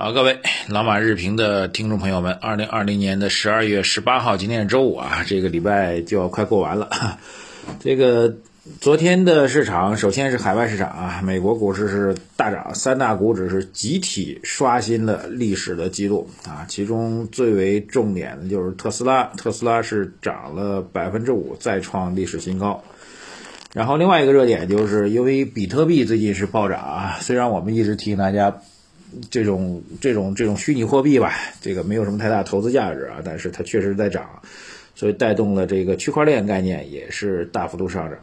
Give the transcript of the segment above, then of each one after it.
好，各位老马日评的听众朋友们，二零二零年的十二月十八号，今天是周五啊，这个礼拜就要快过完了。这个昨天的市场，首先是海外市场啊，美国股市是大涨，三大股指是集体刷新了历史的记录啊，其中最为重点的就是特斯拉，特斯拉是涨了百分之五，再创历史新高。然后另外一个热点就是因为比特币最近是暴涨啊，虽然我们一直提醒大家。这种这种这种虚拟货币吧，这个没有什么太大投资价值啊，但是它确实在涨，所以带动了这个区块链概念也是大幅度上涨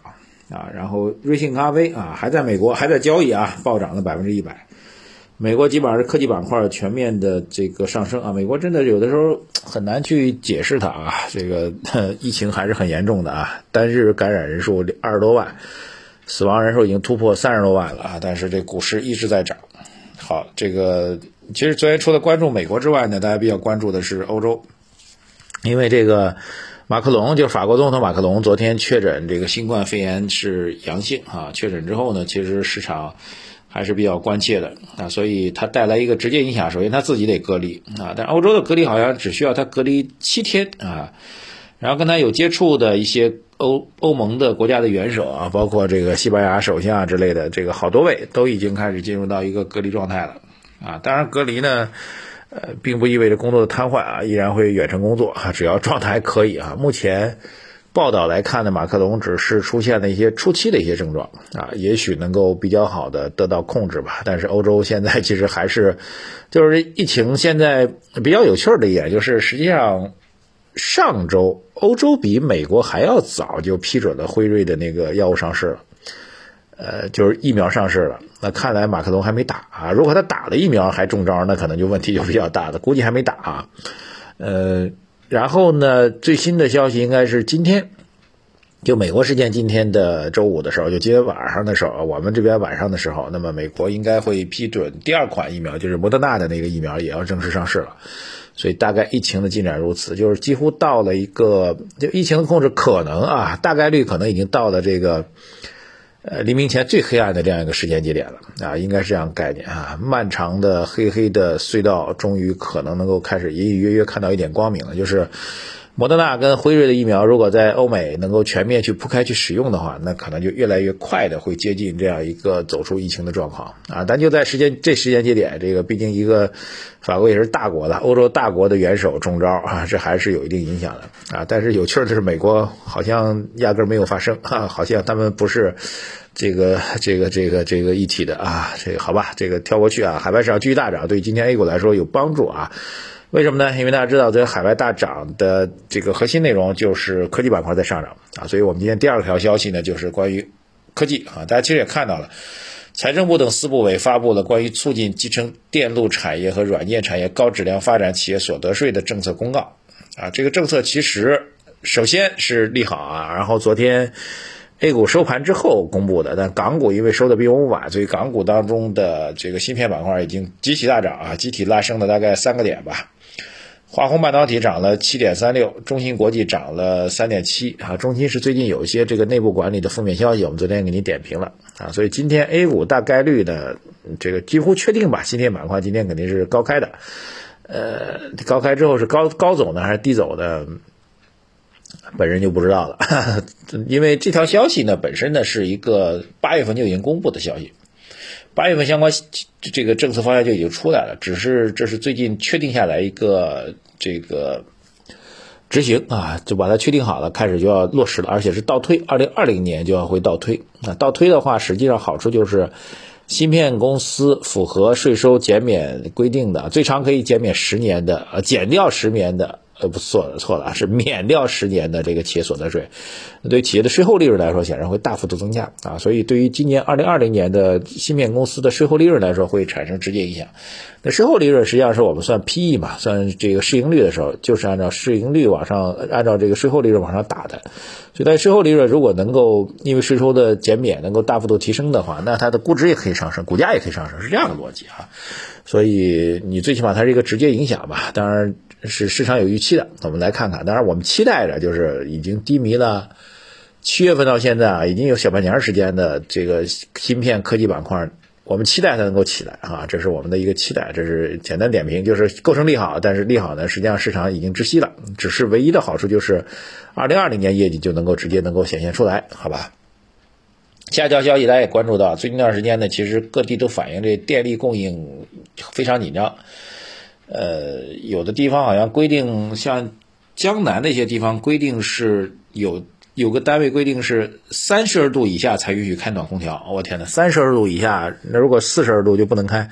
啊。然后瑞幸咖啡啊，还在美国还在交易啊，暴涨了百分之一百。美国基本上是科技板块全面的这个上升啊。美国真的有的时候很难去解释它啊，这个 疫情还是很严重的啊，单日感染人数二十多万，死亡人数已经突破三十多万了啊，但是这股市一直在涨。好，这个其实昨天除了关注美国之外呢，大家比较关注的是欧洲，因为这个马克龙，就法国总统马克龙，昨天确诊这个新冠肺炎是阳性啊。确诊之后呢，其实市场还是比较关切的啊，所以它带来一个直接影响，首先他自己得隔离啊，但欧洲的隔离好像只需要他隔离七天啊，然后跟他有接触的一些。欧欧盟的国家的元首啊，包括这个西班牙首相啊之类的，这个好多位都已经开始进入到一个隔离状态了啊。当然，隔离呢，呃，并不意味着工作的瘫痪啊，依然会远程工作啊，只要状态还可以啊。目前报道来看呢，马克龙只是出现了一些初期的一些症状啊，也许能够比较好的得到控制吧。但是欧洲现在其实还是，就是疫情现在比较有趣的一点就是，实际上。上周，欧洲比美国还要早就批准了辉瑞的那个药物上市了，呃，就是疫苗上市了。那看来马克龙还没打啊。如果他打了疫苗还中招，那可能就问题就比较大了。估计还没打啊。呃，然后呢，最新的消息应该是今天，就美国时间今天的周五的时候，就今天晚上的时候，我们这边晚上的时候，那么美国应该会批准第二款疫苗，就是莫德纳的那个疫苗也要正式上市了。所以大概疫情的进展如此，就是几乎到了一个就疫情的控制可能啊，大概率可能已经到了这个呃黎明前最黑暗的这样一个时间节点了啊，应该是这样概念啊，漫长的黑黑的隧道终于可能能够开始隐隐约约看到一点光明了，就是。莫德纳跟辉瑞的疫苗，如果在欧美能够全面去铺开去使用的话，那可能就越来越快的会接近这样一个走出疫情的状况啊！但就在时间这时间节点，这个毕竟一个法国也是大国的欧洲大国的元首中招啊，这还是有一定影响的啊！但是有趣的是，美国好像压根没有发生啊，好像他们不是这个这个这个这个一体的啊！这个好吧，这个跳过去啊，海外市场继续大涨，对今天 A 股来说有帮助啊！为什么呢？因为大家知道，在海外大涨的这个核心内容就是科技板块在上涨啊，所以我们今天第二条消息呢，就是关于科技啊。大家其实也看到了，财政部等四部委发布了关于促进集成电路产业和软件产业高质量发展企业所得税的政策公告啊。这个政策其实首先是利好啊，然后昨天 A 股收盘之后公布的，但港股因为收的比我们晚，所以港股当中的这个芯片板块已经集体大涨啊，集体拉升了大概三个点吧。华虹半导体涨了七点三六，中芯国际涨了三点七啊。中芯是最近有一些这个内部管理的负面消息，我们昨天给您点评了啊。所以今天 A 股大概率的这个几乎确定吧，芯片板块今天肯定是高开的。呃，高开之后是高高走呢还是低走的，本人就不知道了，因为这条消息呢本身呢是一个八月份就已经公布的消息。八月份相关这个政策方向就已经出来了，只是这是最近确定下来一个这个执行啊，就把它确定好了，开始就要落实了，而且是倒推，二零二零年就要会倒推。那倒推的话，实际上好处就是，芯片公司符合税收减免规定的，最长可以减免十年的，呃，减掉十年的。呃，不错了，错了，是免掉十年的这个企业所得税，对企业的税后利润来说，显然会大幅度增加啊。所以，对于今年二零二零年的芯片公司的税后利润来说，会产生直接影响。那税后利润实际上是我们算 PE 嘛，算这个市盈率的时候，就是按照市盈率往上，按照这个税后利润往上打的。所以，在税后利润如果能够因为税收的减免能够大幅度提升的话，那它的估值也可以上升，股价也可以上升，是这样的逻辑啊。所以，你最起码它是一个直接影响吧。当然。是市场有预期的，我们来看看。当然，我们期待着，就是已经低迷了七月份到现在啊，已经有小半年时间的这个芯片科技板块，我们期待它能够起来啊，这是我们的一个期待，这是简单点评，就是构成利好，但是利好呢，实际上市场已经窒息了，只是唯一的好处就是，二零二零年业绩就能够直接能够显现出来，好吧？下条消息大家也关注到，最近一段时间呢，其实各地都反映这电力供应非常紧张，呃，有的地方好像规定，像江南那些地方规定是有。有个单位规定是三十二度以下才允许开暖空调，我天呐，三十二度以下，那如果四十二度就不能开。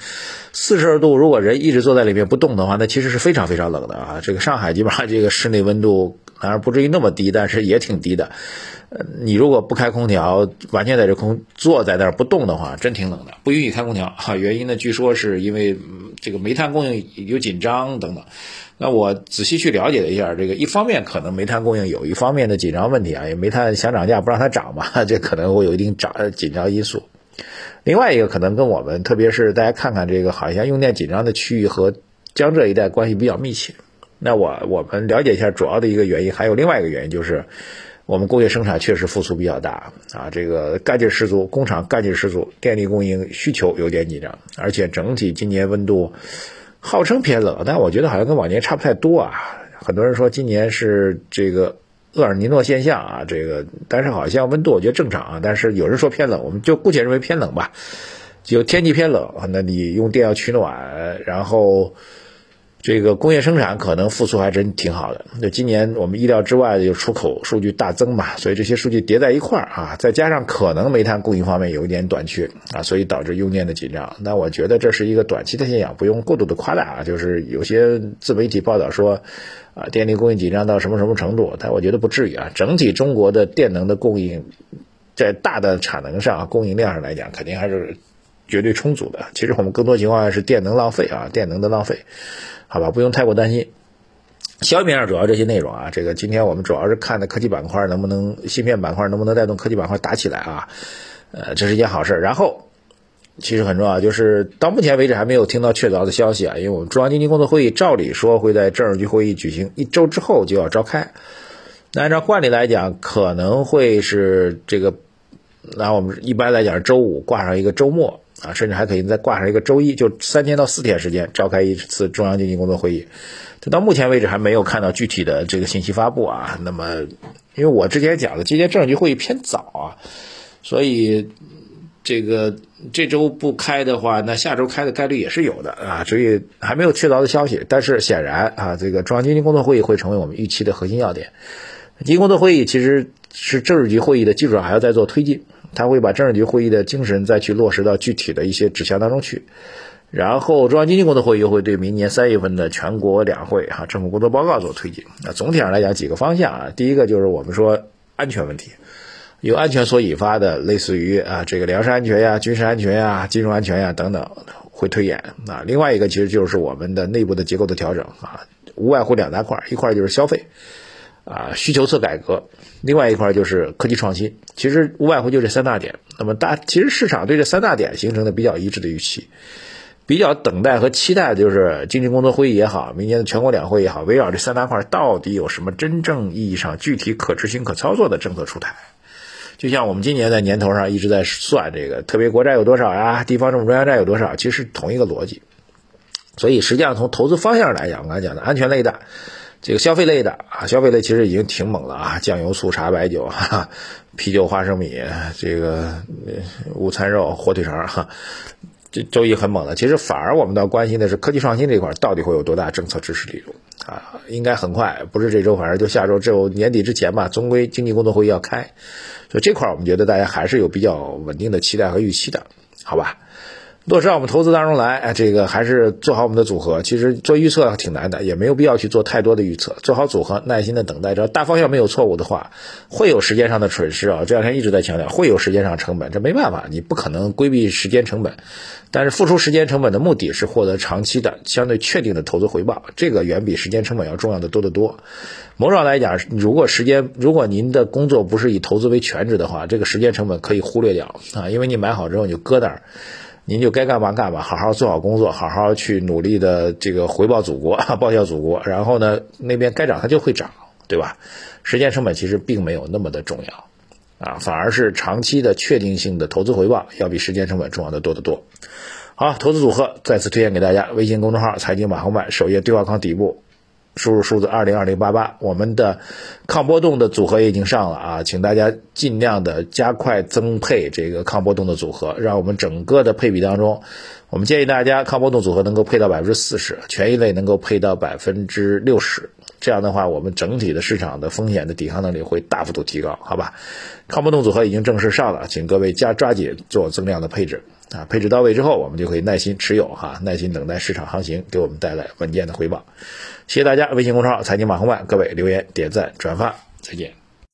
四十二度，如果人一直坐在里面不动的话，那其实是非常非常冷的啊。这个上海基本上这个室内温度当然不至于那么低，但是也挺低的。呃，你如果不开空调，完全在这空坐在那儿不动的话，真挺冷的。不允许开空调哈，原因呢，据说是因为这个煤炭供应有紧张等等。那我仔细去了解了一下，这个一方面可能煤炭供应有一方面的紧张问题啊，也煤炭想涨价不让它涨嘛，这可能会有一定涨紧张因素。另外一个可能跟我们，特别是大家看看这个好像用电紧张的区域和江浙一带关系比较密切。那我我们了解一下主要的一个原因，还有另外一个原因就是我们工业生产确实复苏比较大啊，这个干劲十足，工厂干劲十足，电力供应需求有点紧张，而且整体今年温度。号称偏冷，但我觉得好像跟往年差不太多啊。很多人说今年是这个厄尔尼诺现象啊，这个但是好像温度我觉得正常啊。但是有人说偏冷，我们就姑且认为偏冷吧。就天气偏冷，那你用电要取暖，然后。这个工业生产可能复苏还真挺好的。那今年我们意料之外的就出口数据大增嘛，所以这些数据叠在一块儿啊，再加上可能煤炭供应方面有一点短缺啊，所以导致用电的紧张。那我觉得这是一个短期的现象，不用过度的夸大啊。就是有些自媒体报道说，啊，电力供应紧张到什么什么程度，但我觉得不至于啊。整体中国的电能的供应，在大的产能上、供应量上来讲，肯定还是绝对充足的。其实我们更多情况下是电能浪费啊，电能的浪费。好吧，不用太过担心。消息面上主要这些内容啊，这个今天我们主要是看的科技板块能不能芯片板块能不能带动科技板块打起来啊？呃，这是一件好事。然后，其实很重要，就是到目前为止还没有听到确凿的消息啊，因为我们中央经济工作会议照理说会在政治局会议举行一周之后就要召开。那按照惯例来讲，可能会是这个，那我们一般来讲周五挂上一个周末。啊，甚至还可以再挂上一个周一，就三天到四天时间召开一次中央经济工作会议。到目前为止还没有看到具体的这个信息发布啊。那么，因为我之前讲的今天政治局会议偏早啊，所以这个这周不开的话，那下周开的概率也是有的啊。所以还没有确凿的消息。但是显然啊，这个中央经济工作会议会成为我们预期的核心要点。经济工作会议其实是政治局会议的基础上还要再做推进。他会把政治局会议的精神再去落实到具体的一些指向当中去，然后中央经济工作会议又会对明年三月份的全国两会哈政府工作报告做推进。那总体上来讲几个方向啊，第一个就是我们说安全问题，由安全所引发的类似于啊这个粮食安全呀、军事安全呀、金融安全呀等等会推演啊。另外一个其实就是我们的内部的结构的调整啊，无外乎两大块，一块就是消费。啊，需求侧改革，另外一块就是科技创新，其实无外乎就这三大点。那么大，其实市场对这三大点形成的比较一致的预期，比较等待和期待的就是经济工作会议也好，明年的全国两会也好，围绕这三大块到底有什么真正意义上具体可执行可操作的政策出台？就像我们今年在年头上一直在算这个特别国债有多少呀，地方政府专项债有多少，其实是同一个逻辑。所以实际上从投资方向来讲，我刚才讲的安全类的。这个消费类的啊，消费类其实已经挺猛了啊，酱油、醋、茶、白酒，哈，啤酒、花生米，这个午餐肉、火腿肠，哈，这周一很猛了。其实反而我们倒关心的是科技创新这块到底会有多大政策支持力度啊？应该很快，不是这周，反正就下周，这年底之前吧，终归经济工作会议要开，所以这块我们觉得大家还是有比较稳定的期待和预期的，好吧？落实到我们投资当中来，哎，这个还是做好我们的组合。其实做预测挺难的，也没有必要去做太多的预测。做好组合，耐心的等待，只要大方向没有错误的话，会有时间上的损失啊。这两天一直在强调，会有时间上成本，这没办法，你不可能规避时间成本。但是付出时间成本的目的是获得长期的相对确定的投资回报，这个远比时间成本要重要的多得多。某种来讲，如果时间，如果您的工作不是以投资为全职的话，这个时间成本可以忽略掉啊，因为你买好之后你就搁那儿。您就该干嘛干嘛，好好做好工作，好好去努力的这个回报祖国，报效祖国。然后呢，那边该涨它就会涨，对吧？时间成本其实并没有那么的重要啊，反而是长期的确定性的投资回报要比时间成本重要的多得多。好，投资组合再次推荐给大家，微信公众号财经马红版首页对话框底部输入数字二零二零八八，我们的抗波动的组合也已经上了啊，请大家尽量的加快增配这个抗波动的组合，让我们整个的配比当中，我们建议大家抗波动组合能够配到百分之四十，权益类能够配到百分之六十。这样的话，我们整体的市场的风险的抵抗能力会大幅度提高，好吧？抗波动组合已经正式上了，请各位加抓紧做增量的配置啊！配置到位之后，我们就可以耐心持有哈，耐心等待市场行情给我们带来稳健的回报。谢谢大家，微信公众号财经马红漫，各位留言、点赞、转发，再见。